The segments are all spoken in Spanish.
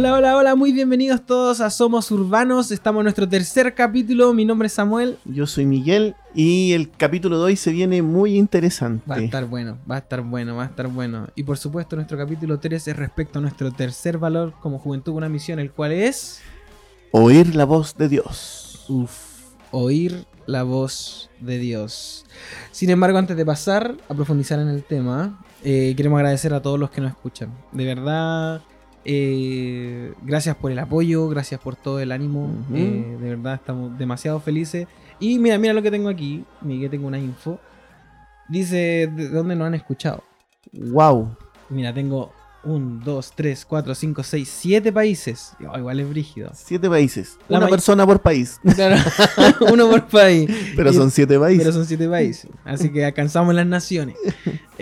Hola, hola, hola, muy bienvenidos todos a Somos Urbanos. Estamos en nuestro tercer capítulo. Mi nombre es Samuel. Yo soy Miguel y el capítulo de hoy se viene muy interesante. Va a estar bueno, va a estar bueno, va a estar bueno. Y por supuesto, nuestro capítulo 3 es respecto a nuestro tercer valor como juventud una misión, el cual es. Oír la voz de Dios. Uf, oír la voz de Dios. Sin embargo, antes de pasar a profundizar en el tema, eh, queremos agradecer a todos los que nos escuchan. De verdad, eh, gracias por el apoyo, gracias por todo el ánimo. Eh, de verdad, estamos demasiado felices. Y mira, mira lo que tengo aquí. Miguel, tengo una info. Dice de dónde nos han escuchado. Wow. Mira, tengo 1, 2, 3, 4, 5, 6, 7 países. Oh, igual es brígido. Siete países. La Una persona por país. Claro, uno por país. Pero son siete países. Pero son siete países. Así que alcanzamos las naciones.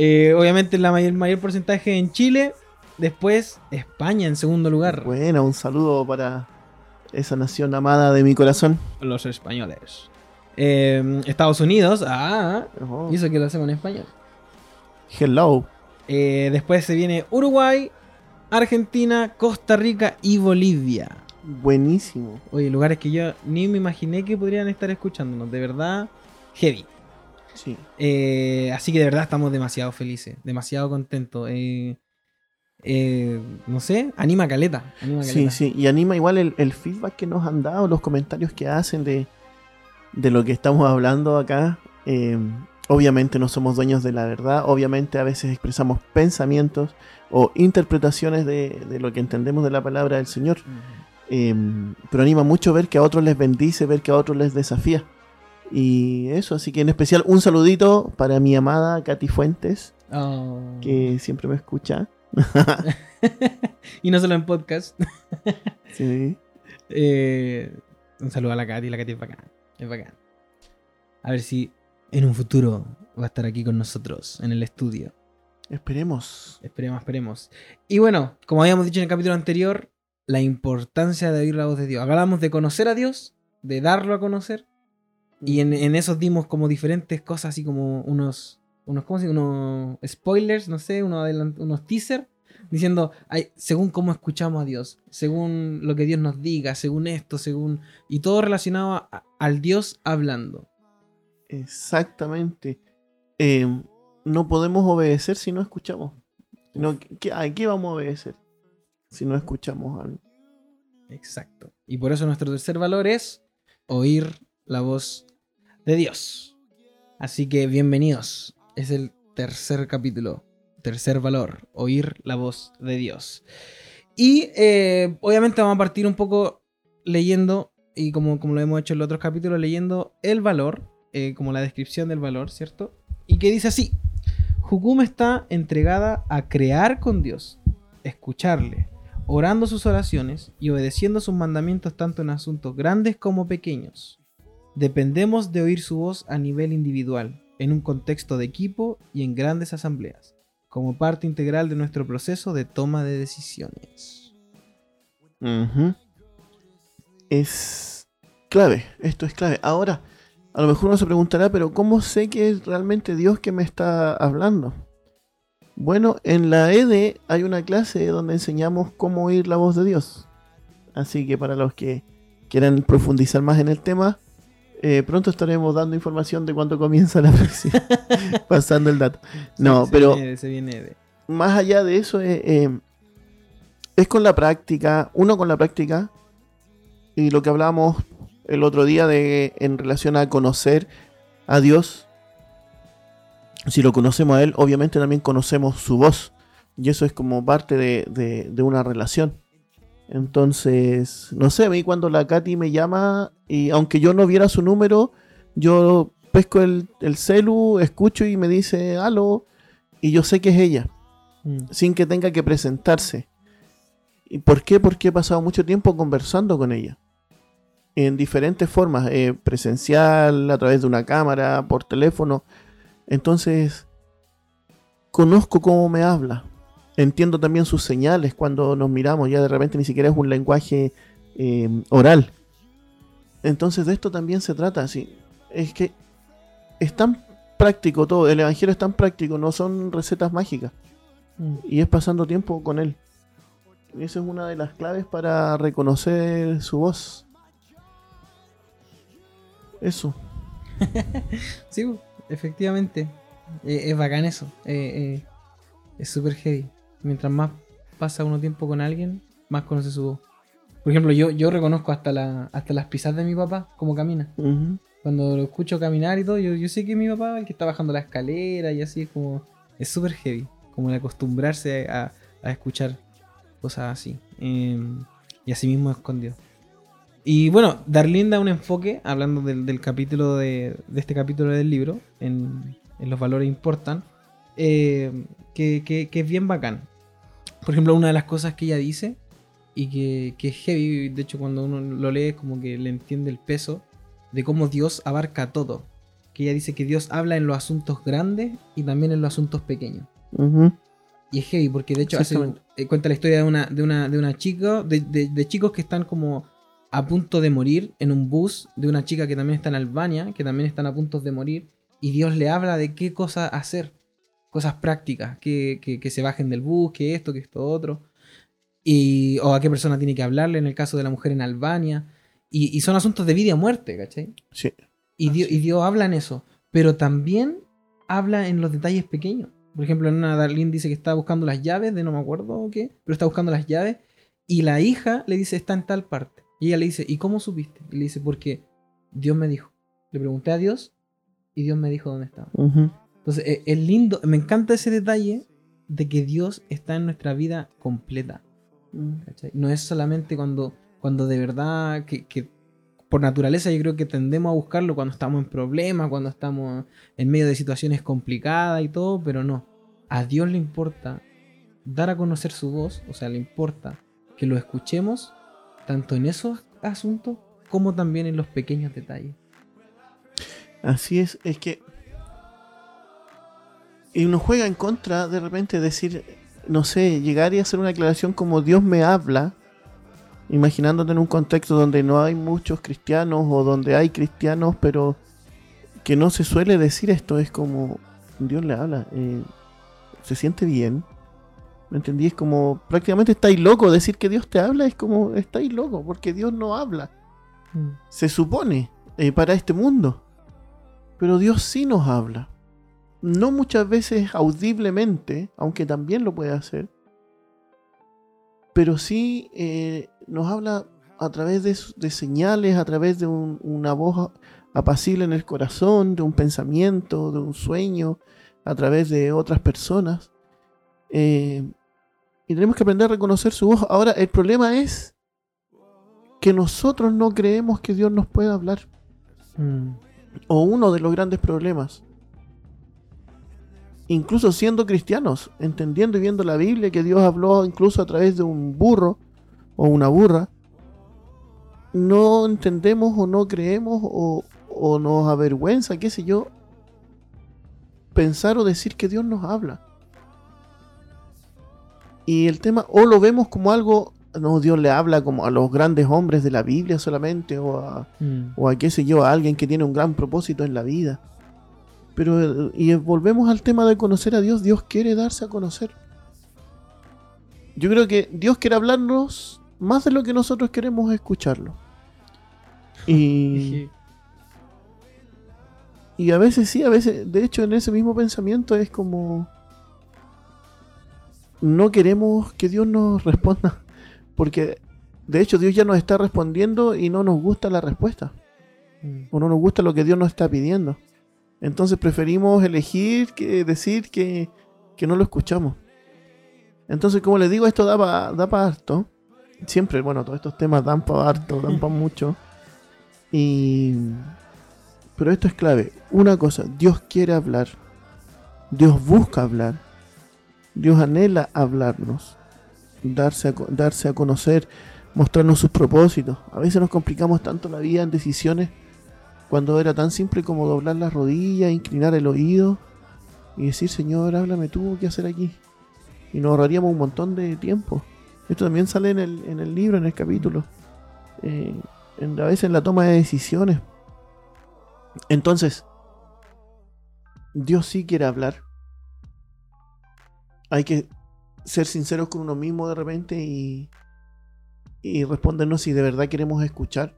Eh, obviamente la mayor, mayor porcentaje en Chile. Después España en segundo lugar. Bueno, un saludo para esa nación amada de mi corazón. Los españoles. Eh, Estados Unidos. Ah, Oh, y eso que lo hacemos en español. Hello. Eh, después se viene Uruguay, Argentina, Costa Rica y Bolivia. Buenísimo. Oye, lugares que yo ni me imaginé que podrían estar escuchándonos. De verdad, heavy. Sí. Eh, así que de verdad estamos demasiado felices, demasiado contentos. Eh, eh, no sé, anima caleta. Anima Sí, caleta. sí. Y anima igual el, el feedback que nos han dado, los comentarios que hacen de, de lo que estamos hablando acá. Eh, obviamente no somos dueños de la verdad. Obviamente a veces expresamos pensamientos o interpretaciones de, de lo que entendemos de la palabra del Señor. Eh, pero anima mucho ver que a otros les bendice, ver que a otros les desafía. Y eso, así que en especial un saludito para mi amada Katy Fuentes, Oh. que siempre me escucha. y no solo en podcast. Sí. Eh, un saludo a la Katy, la Katy es bacán. Es bacán. A ver si en un futuro va a estar aquí con nosotros en el estudio. Esperemos. Esperemos, esperemos. Y bueno, como habíamos dicho en el capítulo anterior, la importancia de oír la voz de Dios. Hablamos de conocer a Dios, de darlo a conocer. Y en, en esos dimos como diferentes cosas, así como unos, unos ¿cómo se? Unos spoilers, no sé, unos, unos teasers, diciendo, ay, según cómo escuchamos a Dios, según lo que Dios nos diga, según esto, según... Y todo relacionado a- al Dios hablando. Exactamente. Eh, no podemos obedecer si no escuchamos. No, ¿qué- ¿A qué vamos a obedecer si no escuchamos algo? Exacto. Y por eso nuestro tercer valor es oír la voz de Dios. Así que bienvenidos. Es el tercer capítulo. Tercer valor. Oír la voz de Dios. Y eh, obviamente vamos a partir un poco leyendo, y como, como lo hemos hecho en los otros capítulos, leyendo el valor, eh, como la descripción del valor, ¿cierto? Y que dice así. Jukum está entregada a crear con Dios, escucharle, orando sus oraciones y obedeciendo sus mandamientos tanto en asuntos grandes como pequeños. Dependemos de oír su voz a nivel individual, en un contexto de equipo y en grandes asambleas, como parte integral de nuestro proceso de toma de decisiones. Es clave, esto es clave. Ahora, a lo mejor uno se preguntará, pero ¿cómo sé que es realmente Dios que me está hablando? Bueno, en la ED hay una clase donde enseñamos cómo oír la voz de Dios. Así que para los que quieran profundizar más en el tema, eh, pronto estaremos dando información de cuándo comienza la próxima. Pasando el dato. No, Se pero viene de- se viene de- más allá de eso, eh, eh, es con la práctica, uno con la práctica, y lo que hablábamos el otro día de en relación a conocer a Dios. Si lo conocemos a Él, obviamente también conocemos su voz, y eso es como parte de, de- de una relación. Entonces, no sé, a mí cuando la Katy me llama, y aunque yo no viera su número, yo pesco el, el celu, escucho y me dice, aló, y yo sé que es ella Mm. sin que tenga que presentarse. ¿Y por qué? Porque he pasado mucho tiempo conversando con ella. En diferentes formas, eh, presencial, a través de una cámara, por teléfono. Entonces, conozco cómo me habla. Entiendo también sus señales cuando nos miramos. Ya de repente ni siquiera es un lenguaje eh, oral. Entonces de esto también se trata. Así. Es que es tan práctico todo. El Evangelio es tan práctico. No son recetas mágicas Mm. y es pasando tiempo con él. Esa es una de las claves para reconocer su voz. Eso. Sí, efectivamente. Eh, es bacán eso. Eh, eh, es súper heavy. Mientras más pasa uno tiempo con alguien, más conoce su voz. Por ejemplo, yo, yo reconozco hasta, la, hasta las pisadas de mi papá, cómo camina. Ujú. Cuando lo escucho caminar y todo, yo, yo sé que mi papá el que está bajando la escalera y así es como. Es súper heavy. Como el acostumbrarse a, a escuchar cosas así. Eh, y así mismo escondido. Y bueno, Darlene da un enfoque, hablando del, del capítulo de, de este capítulo del libro, en, en los valores importan, eh, que, que- que es bien bacán. Por ejemplo, una de las cosas que ella dice, y que, que es heavy, de hecho cuando uno lo lee como que le entiende el peso, de cómo Dios abarca todo. Que ella dice que Dios habla en los asuntos grandes y también en los asuntos pequeños. Y es heavy porque de hecho hace, eh, cuenta la historia de una, de una, de una chica, de, de- de chicos que están como a punto de morir en un bus, de una chica que también está en Albania, que también están a punto de morir, y Dios le habla de qué cosas hacer, cosas prácticas, que, que- que se bajen del bus, que esto, que esto otro, y, o a qué persona tiene que hablarle en el caso de la mujer en Albania, y, y son asuntos de vida o muerte, ¿cachai? Sí. Y Ah, Dios, sí. y Dios habla en eso, pero también habla en los detalles pequeños. Por ejemplo, en una Darlene dice que está buscando las llaves de no me acuerdo qué, pero está buscando las llaves y la hija le dice está en tal parte. Y ella le dice, ¿y cómo supiste? Y le dice, porque Dios me dijo. Le pregunté a Dios y Dios me dijo dónde estaba. Ujú. Entonces, e- es lindo, me encanta ese detalle de que Dios está en nuestra vida completa. ¿cachai? No es solamente cuando, cuando de verdad, que, que por naturaleza yo creo que tendemos a buscarlo cuando estamos en problemas, cuando estamos en medio de situaciones complicadas y todo, pero no. A Dios le importa dar a conocer su voz, o sea, le importa que lo escuchemos tanto en esos asuntos como también en los pequeños detalles. Así es, es que. Y uno juega en contra de repente decir, no sé, llegar y hacer una aclaración como Dios me habla, imaginándote en un contexto donde no hay muchos cristianos o donde hay cristianos, pero que no se suele decir esto, es como Dios le habla, eh, se siente bien. ¿Me entendí? Es como prácticamente estáis loco. Decir que Dios te habla es como estáis loco, porque Dios no habla se supone, eh, para este mundo. Pero Dios sí nos habla. No muchas veces audiblemente, aunque también lo puede hacer. Pero sí eh, nos habla a través de, señales, a través de un- una voz apacible en el corazón, de un pensamiento, de un sueño, a través de otras personas. Eh, y tenemos que aprender a reconocer su voz. Ahora, el problema es que nosotros no creemos que Dios nos pueda hablar. Mm. O uno de los grandes problemas. Incluso siendo cristianos, entendiendo y viendo la Biblia que Dios habló incluso a través de un burro o una burra, no entendemos o no creemos o, o nos avergüenza, qué sé yo, pensar o decir que Dios nos habla. Y el tema, o lo vemos como algo, no, Dios le habla como a los grandes hombres de la Biblia solamente, o a, Mm. o a qué sé yo, a alguien que tiene un gran propósito en la vida. Pero, eh, y volvemos al tema de conocer a Dios, Dios quiere darse a conocer. Yo creo que Dios quiere hablarnos más de lo que nosotros queremos escucharlo. Y, y a veces sí, a veces, de hecho en ese mismo pensamiento es como... No queremos que Dios nos responda, porque de hecho Dios ya nos está respondiendo y no nos gusta la respuesta Mm. o no nos gusta lo que Dios nos está pidiendo. Entonces preferimos elegir que decir que, que no lo escuchamos. Entonces, como les digo, esto da para da pa harto. Siempre, bueno, todos estos temas dan para harto, dan para mucho. Y... Pero esto es clave. Una cosa, Dios quiere hablar. Dios busca hablar. Dios anhela hablarnos. Darse a, darse a conocer, mostrarnos sus propósitos. A veces nos complicamos tanto la vida en decisiones cuando era tan simple como doblar las rodillas, inclinar el oído y decir, Señor, háblame tú, ¿qué hacer aquí? Y nos ahorraríamos un montón de tiempo. Esto también sale en el, en el libro, en el capítulo. Eh, a veces en la toma de decisiones. Entonces, Dios sí quiere hablar. Hay que ser sinceros con uno mismo de repente y, y respondernos si de verdad queremos escuchar.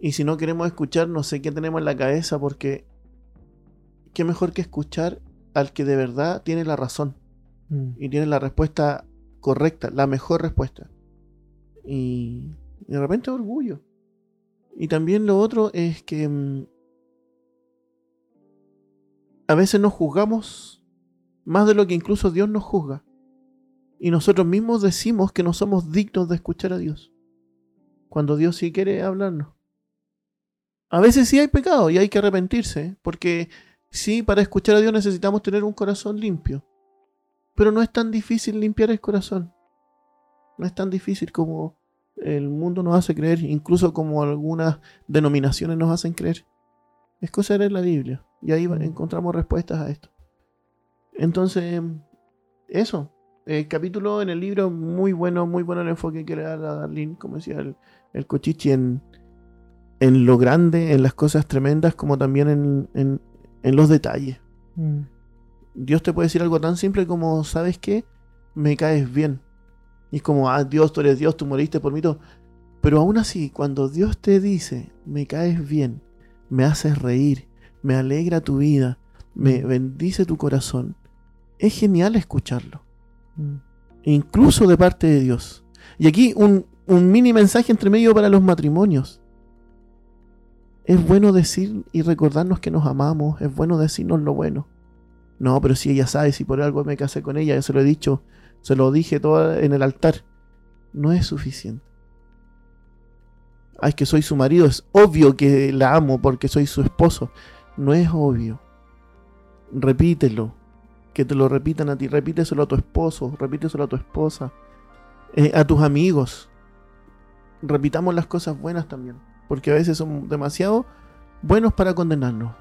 Y si no queremos escuchar, no sé qué tenemos en la cabeza porque qué mejor que escuchar al que de verdad tiene la razón Mm. y tiene la respuesta correcta, la mejor respuesta. Y de repente orgullo. Y también lo otro es que mm, a veces nos juzgamos más de lo que incluso Dios nos juzga. Y nosotros mismos decimos que no somos dignos de escuchar a Dios. Cuando Dios sí quiere hablarnos. A veces sí hay pecado y hay que arrepentirse, porque sí, para escuchar a Dios necesitamos tener un corazón limpio. Pero no es tan difícil limpiar el corazón. No es tan difícil como el mundo nos hace creer, incluso como algunas denominaciones nos hacen creer. Es cosa de leer la Biblia. Y ahí encontramos respuestas a esto. Entonces, eso. El capítulo en el libro, muy bueno, muy bueno el enfoque que le da la Darlene, como decía el, el Cochichi, en, en lo grande, en las cosas tremendas, como también en, en- en los detalles. Mm. Dios te puede decir algo tan simple como, ¿sabes qué? Me caes bien. Y es como, ah, Dios, tú eres Dios, tú moriste por mí. todo. Pero aún así, cuando Dios te dice, me caes bien, me haces reír, me alegra tu vida, me Mm. bendice tu corazón, es genial escucharlo. Mm. Incluso de parte de Dios. Y aquí un, un mini mensaje entre medio para los matrimonios. Es bueno decir y recordarnos que nos amamos, es bueno decirnos lo bueno. No, pero si ella sabe, si por algo me casé con ella, yo se lo he dicho, se lo dije todo en el altar. No es suficiente. Ay, que soy su marido, es obvio que la amo porque soy su esposo. No es obvio. Repítelo. Que te lo repitan a ti, repíteselo a tu esposo, repíteselo a tu esposa, eh, a tus amigos. Repitamos las cosas buenas también, porque a veces son demasiado buenos para condenarnos.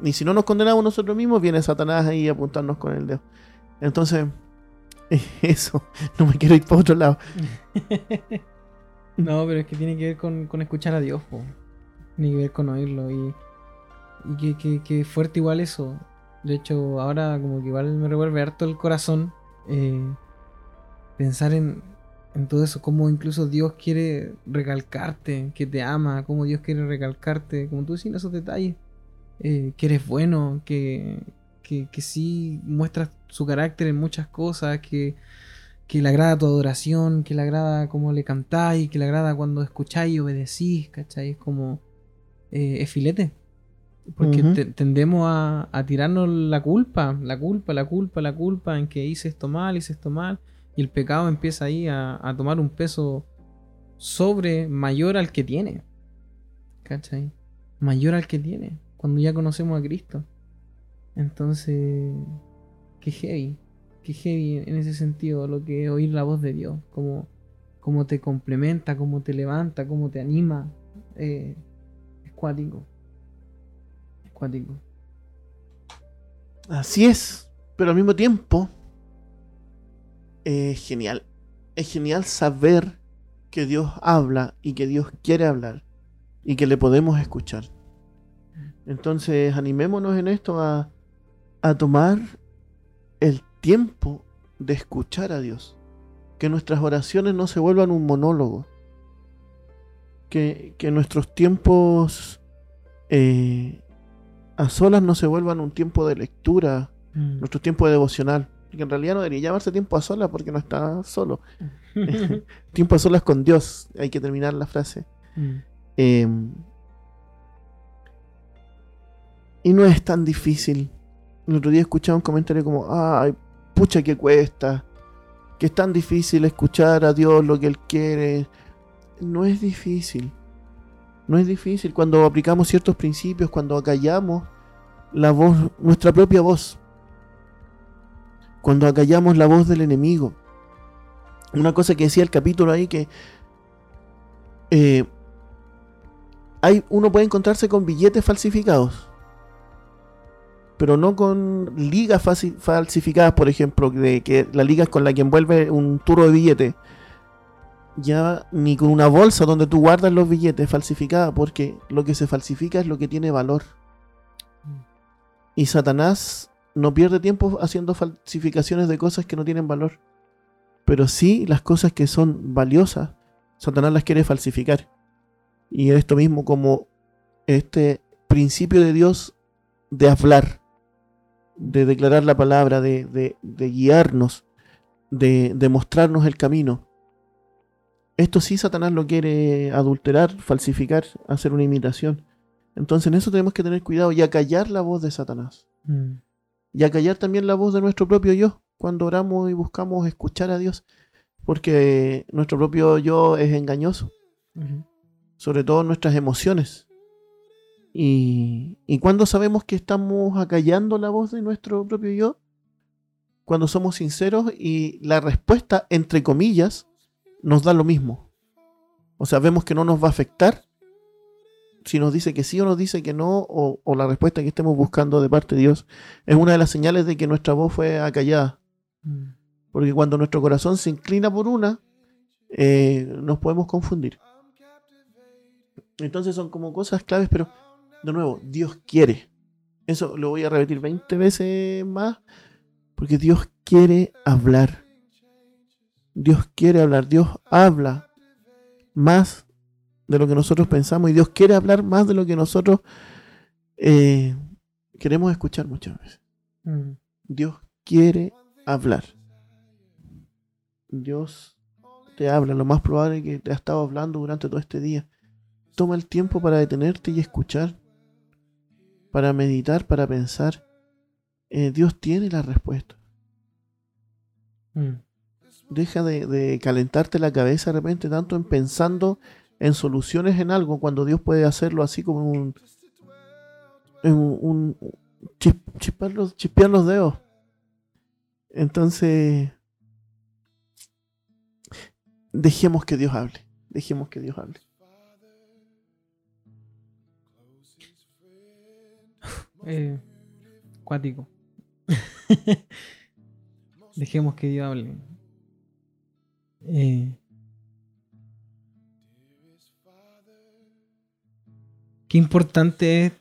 Y si no nos condenamos nosotros mismos, viene Satanás ahí a apuntarnos con el dedo. Entonces, eso, no me quiero ir para otro lado. no, pero es que tiene que ver con, con escuchar a Dios, po. Tiene que ver con oírlo y, y que, que, que fuerte igual eso. De hecho, ahora como que igual me revuelve harto el corazón eh, pensar en, en todo eso, cómo incluso Dios quiere recalcarte, que te ama, cómo Dios quiere recalcarte, como tú decís, esos detalles, eh, que eres bueno, que, que, que sí muestras su carácter en muchas cosas, que, que le agrada tu adoración, que le agrada cómo le cantáis, que le agrada cuando escucháis y obedecís, ¿cachai? Es como. eh, es filete. Porque te- tendemos a, a tirarnos la culpa, la culpa, la culpa, la culpa en que hice esto mal, hice esto mal. Y el pecado empieza ahí a, a tomar un peso sobre mayor al que tiene. ¿Cachai? Mayor al que tiene. Cuando ya conocemos a Cristo. Entonces, qué heavy. Qué heavy en ese sentido lo que es oír la voz de Dios. Cómo, cómo te complementa, cómo te levanta, cómo te anima. Eh, es cuático. Es cuático. Así es, pero al mismo tiempo es genial. Es genial saber que Dios habla y que Dios quiere hablar y que le podemos escuchar. Entonces animémonos en esto a, a tomar el tiempo de escuchar a Dios. Que nuestras oraciones no se vuelvan un monólogo. Que, que nuestros tiempos eh, a solas no se vuelvan un tiempo de lectura, Mm. nuestro tiempo de devocional. Que en realidad no debería llamarse tiempo a solas porque no está solo. tiempo a solas con Dios. Hay que terminar la frase. Mm. Eh, y no es tan difícil. El otro día escuchaba un comentario como, ay, pucha que cuesta. Que es tan difícil escuchar a Dios lo que Él quiere. No es difícil. No es difícil cuando aplicamos ciertos principios, cuando acallamos la voz, nuestra propia voz. Cuando acallamos la voz del enemigo. Una cosa que decía el capítulo ahí que eh, hay, uno puede encontrarse con billetes falsificados. Pero no con ligas falsi- falsificadas, por ejemplo, de que la liga es con la que envuelve un turro de billete. Ya ni con una bolsa donde tú guardas los billetes falsificada, porque lo que se falsifica es lo que tiene valor. Y Satanás no pierde tiempo haciendo falsificaciones de cosas que no tienen valor. Pero sí las cosas que son valiosas, Satanás las quiere falsificar. Y esto mismo como este principio de Dios de hablar, de declarar la palabra, de, de, de guiarnos, de, de mostrarnos el camino. Esto sí Satanás lo quiere adulterar, falsificar, hacer una imitación. Entonces en eso tenemos que tener cuidado y acallar la voz de Satanás. Mm. Y acallar también la voz de nuestro propio yo cuando oramos y buscamos escuchar a Dios. Porque nuestro propio yo es engañoso, sobre todo nuestras emociones. Y, y cuando sabemos que estamos acallando la voz de nuestro propio yo, cuando somos sinceros y la respuesta, entre comillas, nos da lo mismo. O sea, vemos que no nos va a afectar si nos dice que sí o nos dice que no, o, o la respuesta que estemos buscando de parte de Dios, es una de las señales de que nuestra voz fue acallada. Mm. Porque cuando nuestro corazón se inclina por una, eh, nos podemos confundir. Entonces son como cosas claves, pero de nuevo, Dios quiere. Eso lo voy a repetir 20 veces más, porque Dios quiere hablar. Dios quiere hablar, Dios habla más de lo que nosotros pensamos y Dios quiere hablar más de lo que nosotros eh, queremos escuchar muchas veces. Mm. Dios quiere hablar. Dios te habla. Lo más probable es que te ha estado hablando durante todo este día. Toma el tiempo para detenerte y escuchar. Para meditar, para pensar. Eh, Dios tiene la respuesta. Mm. Deja de, de calentarte la cabeza de repente tanto en pensando en soluciones en algo cuando Dios puede hacerlo así como un, un, un- chis- los, chispear los dedos. Entonces, dejemos que Dios hable. Dejemos que Dios hable. Eh, cuático. Dejemos que Dios hable. Eh, qué importante es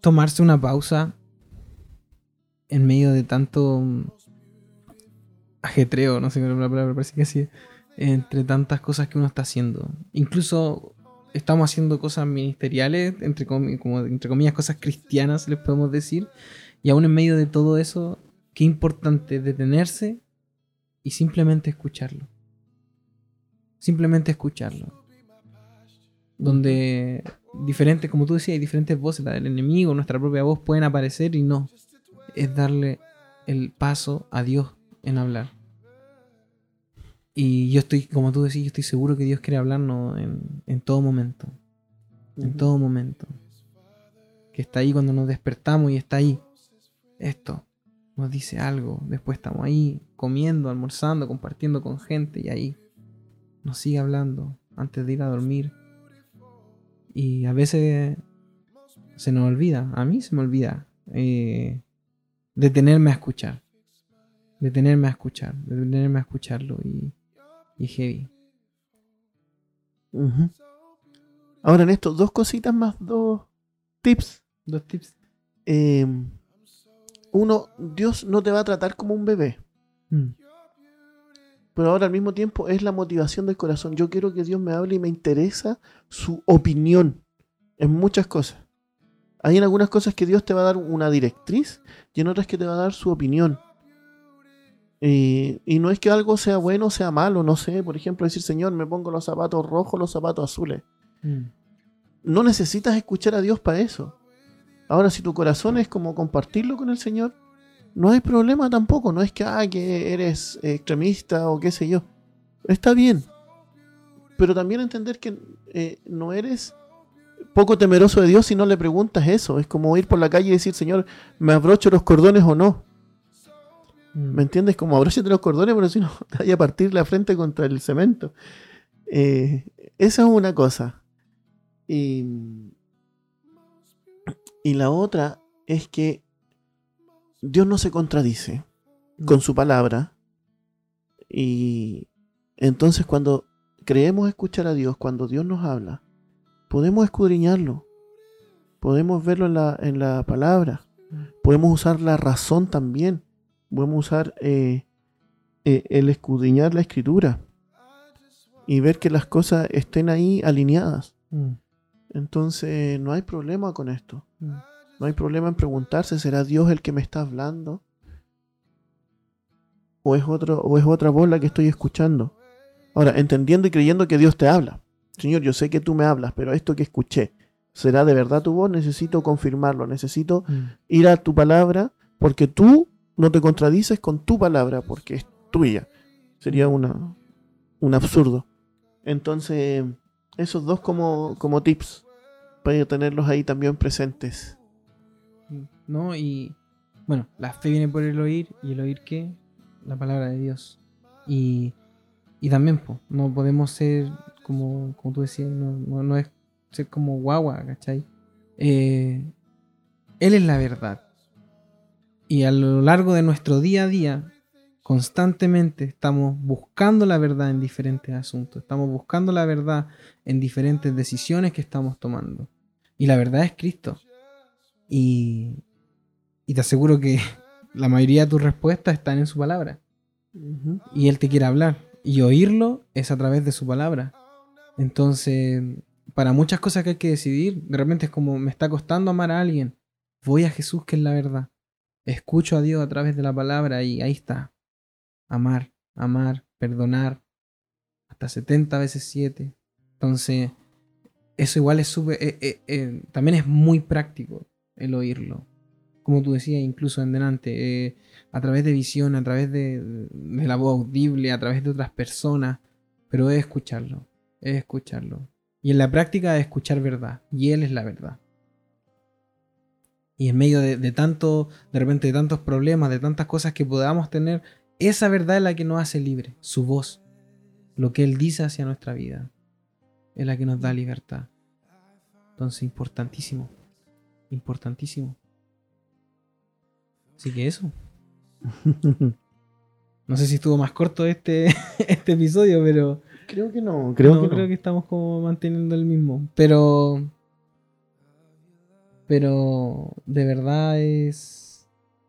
tomarse una pausa en medio de tanto ajetreo, no sé es la palabra, parece que así, entre tantas cosas que uno está haciendo. Incluso estamos haciendo cosas ministeriales, entre, comi- como, entre comillas, cosas cristianas, les podemos decir. Y aún en medio de todo eso, qué importante detenerse y simplemente escucharlo. Simplemente escucharlo. Donde diferentes, como tú decías, hay diferentes voces, la del enemigo, nuestra propia voz pueden aparecer y no. Es darle el paso a Dios en hablar. Y yo estoy, como tú decís, yo estoy seguro que Dios quiere hablarnos en, en todo momento. En todo momento. Que está ahí cuando nos despertamos y está ahí. Esto nos dice algo. Después estamos ahí comiendo, almorzando, compartiendo con gente y ahí nos sigue hablando antes de ir a dormir. Y a veces se nos olvida, a mí se me olvida, eh, detenerme a escuchar. Detenerme a escuchar, detenerme a escucharlo y, y heavy. Ahora en esto, dos cositas más, dos tips. Dos tips. Eh, uno, Dios no te va a tratar como un bebé. Mm, pero ahora al mismo tiempo es la motivación del corazón. Yo quiero que Dios me hable y me interesa su opinión en muchas cosas. Hay en algunas cosas que Dios te va a dar una directriz y en otras que te va a dar su opinión. Y no es que algo sea bueno o sea malo, no sé. Por ejemplo, decir, Señor, me pongo los zapatos rojos, los zapatos azules. mm, No necesitas escuchar a Dios para eso. Ahora, si tu corazón es como compartirlo con el Señor, no hay problema tampoco. No es que, ah, que eres extremista o qué sé yo. Está bien. Pero también entender que eh, no eres poco temeroso de Dios si no le preguntas eso. Es como ir por la calle y decir, Señor, ¿me abrocho los cordones o no? mm. ¿Me entiendes? Como abróchate los cordones, pero si no, te vaya a partir la frente contra el cemento. Eh, esa es una cosa. Y, y la otra es que Dios no se contradice con su palabra. Y entonces cuando creemos escuchar a Dios, cuando Dios nos habla, podemos escudriñarlo. Podemos verlo en la, en la palabra. Podemos usar la razón también. Podemos usar eh, eh, el escudriñar la escritura y ver que las cosas estén ahí alineadas. Mm, Entonces no hay problema con esto. mm. No hay problema en preguntarse, ¿será Dios el que me está hablando? ¿O es, otro, o es otra voz la que estoy escuchando? Ahora, entendiendo y creyendo que Dios te habla. Señor, yo sé que tú me hablas, pero esto que escuché, ¿será de verdad tu voz? Necesito confirmarlo, necesito Mm. ir a tu palabra, porque tú no te contradices con tu palabra, porque es tuya. Sería una, un absurdo. Entonces, esos dos como, como tips, para tenerlos ahí también presentes. ¿No? Y bueno, la fe viene por el oír, y el oír qué? La palabra de Dios. Y, y también, no podemos ser como, como tú decías, no, no, no es ser como guagua, ¿cachai? Eh, él es la verdad. Y a lo largo de nuestro día a día, constantemente estamos buscando la verdad en diferentes asuntos, estamos buscando la verdad en diferentes decisiones que estamos tomando. Y la verdad es Cristo. Y, y te aseguro que la mayoría de tus respuestas están en su palabra. Y Él te quiere hablar. Y oírlo es a través de su palabra. Entonces, para muchas cosas que hay que decidir, de repente es como me está costando amar a alguien. Voy a Jesús, que es la verdad. Escucho a Dios a través de la palabra y ahí está. Amar, amar, perdonar. Hasta 70 veces 7. Entonces, eso igual es súper... eh, eh, eh, también es muy práctico el oírlo. Como tú decías, incluso en delante. eh, a través de visión, a través de, la voz audible, a través de otras personas. Pero es escucharlo. Es escucharlo. Y en la práctica es escuchar verdad. Y Él es la verdad. Y en medio de, de tanto, de repente, de tantos problemas, de tantas cosas que podamos tener, esa verdad es la que nos hace libre. Su voz. Lo que Él dice hacia nuestra vida. Es la que nos da libertad. Entonces, importantísimo. Importantísimo. Así que eso. No sé si estuvo más corto este, este episodio, pero creo que no, creo no, que no. creo que estamos como manteniendo el mismo. Pero. Pero de verdad es.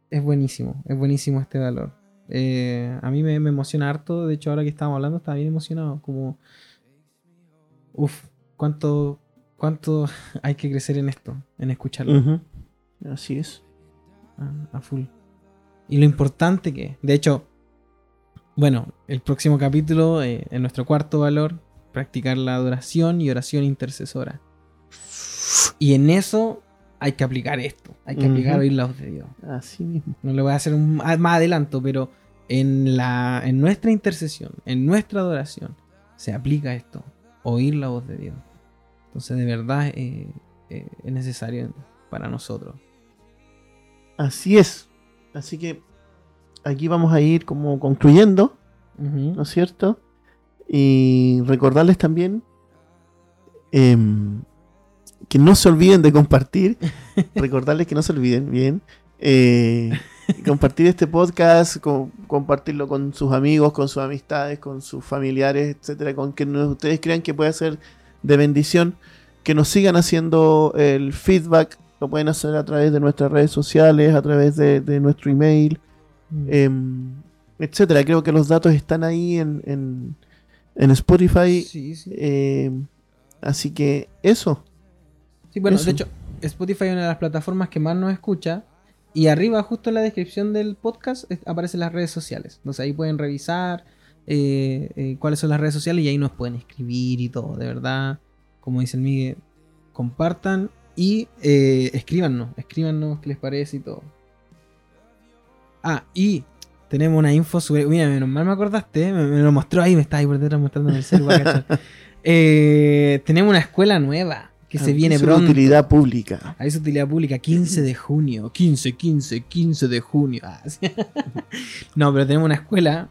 Es buenísimo. Es buenísimo este valor. Eh, a mí me, me emociona harto. De hecho, ahora que estamos hablando, estaba bien emocionado. Como. Uf, cuánto. Cuánto hay que crecer en esto. En escucharlo. Así es. A, a full. Y lo importante que, de hecho, bueno, el próximo capítulo, eh, en nuestro cuarto valor, practicar la adoración y oración intercesora. Y en eso hay que aplicar esto, hay que aplicar Ujú. oír la voz de Dios. Así mismo. No le voy a hacer un, más adelanto, pero en, la, en nuestra intercesión, en nuestra adoración, se aplica esto, oír la voz de Dios. Entonces, de verdad, eh, eh, es necesario para nosotros. Así es. Así que aquí vamos a ir como concluyendo. ¿no es cierto? Y recordarles también em, que no se olviden de compartir. recordarles que no se olviden, bien. eh, compartir este podcast, co- compartirlo con sus amigos, con sus amistades, con sus familiares, etcétera, con quien ustedes crean que puede ser de bendición. Que nos sigan haciendo el feedback. Lo pueden hacer a través de nuestras redes sociales, a través de, de nuestro email, em, etcétera. Creo que los datos están ahí en, en, en Spotify. Sí, sí. em, así que eso. Sí, bueno, Eso. de hecho, Spotify es una de las plataformas que más nos escucha. Y arriba, justo en la descripción del podcast, aparecen las redes sociales. Entonces ahí pueden revisar eh, eh, cuáles son las redes sociales y ahí nos pueden escribir y todo. De verdad, como dice el Miguel, compartan y eh, escríbanos. Escríbanos qué les parece y todo. Ah, y tenemos una info sobre. Mira, menos mal me acordaste, ¿eh? me, me lo mostró ahí, me está ahí por detrás mostrando en el celular. Eh, tenemos una escuela nueva que se viene pronto. utilidad pública. Ahí es utilidad pública, 15 de junio. 15, 15, 15 de junio. Ah, sí. no, pero tenemos una escuela.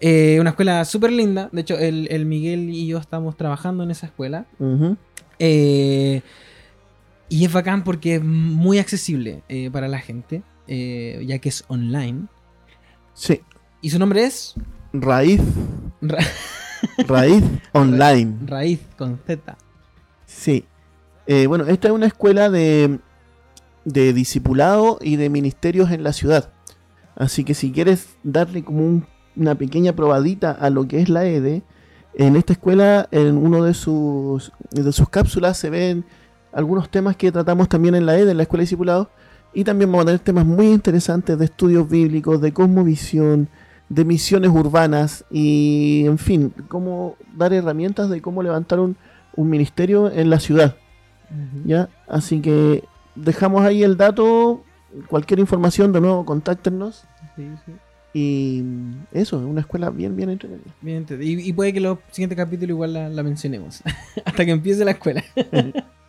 eh, una escuela súper linda. De hecho, el, el Miguel y yo estamos trabajando en esa escuela. Ujú. Eh, y es bacán porque es muy accesible eh, para la gente. eh, ya que es online. Sí. Y su nombre es Raíz. Ra- Raíz online. Raíz con Z. Sí. Eh, bueno, esta es una escuela de de discipulado y de ministerios en la ciudad. Así que si quieres darle como un- una pequeña probadita a lo que es la EDE, en esta escuela, en uno de sus, de sus cápsulas se ven algunos temas que tratamos también en la EDE, en la escuela de discipulado, y también vamos a tener temas muy interesantes de estudios bíblicos, de cosmovisión, de misiones urbanas y, en fin, cómo dar herramientas de cómo levantar un, un ministerio en la ciudad. ¿ya? Así que dejamos ahí el dato, cualquier información, de nuevo, contáctenos. Sí, sí. Y eso, es una escuela bien, bien entretenida. Bien y, y puede que los siguientes capítulos igual la, la mencionemos. Hasta que empiece la escuela.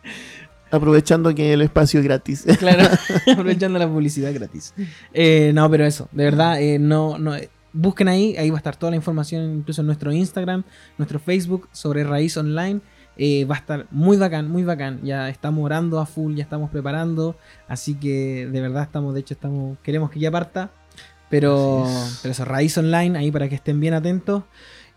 Aprovechando que el espacio es gratis. Claro, aprovechando la publicidad gratis. Eh, no, pero eso, de verdad, eh, no, no, eh, busquen ahí, ahí va a estar toda la información, incluso en nuestro Instagram, nuestro Facebook, sobre Raíz Online. Eh, va a estar muy bacán, muy bacán. Ya estamos orando a full, ya estamos preparando. Así que de verdad estamos, de hecho, estamos, queremos que ya parta. Pero, es. pero eso, Raíz Online, ahí para que estén bien atentos.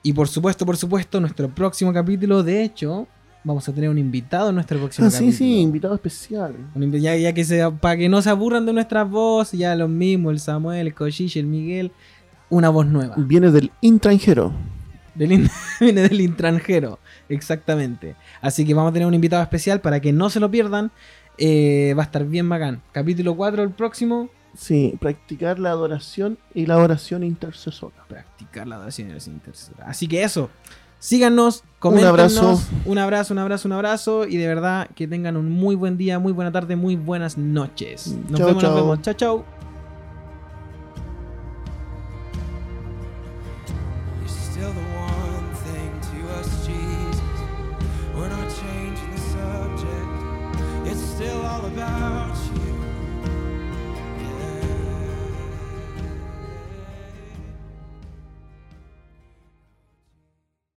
Y por supuesto, por supuesto, nuestro próximo capítulo, de hecho, vamos a tener un invitado en nuestro próximo Ah, sí, capítulo. sí, invitado especial. Un Ya, ya que se, para que no se aburran de nuestras voces, ya los mismos, el Samuel, el Cochiche, el Miguel, una voz nueva. Viene del intranjero. Del in- viene del intranjero, exactamente. Así que vamos a tener un invitado especial para que no se lo pierdan. Eh, va a estar bien bacán. Capítulo 4 el próximo. Sí, practicar la adoración y la oración intercesora. Practicar la adoración y la oración intercesora. Así que eso. Síganos, coméntenos. abrazo. Un abrazo, un abrazo, un abrazo. Y de verdad que tengan un muy buen día, muy buena tarde, muy buenas noches. Nos Chao, vemos, chao. nos vemos. Chao, chao.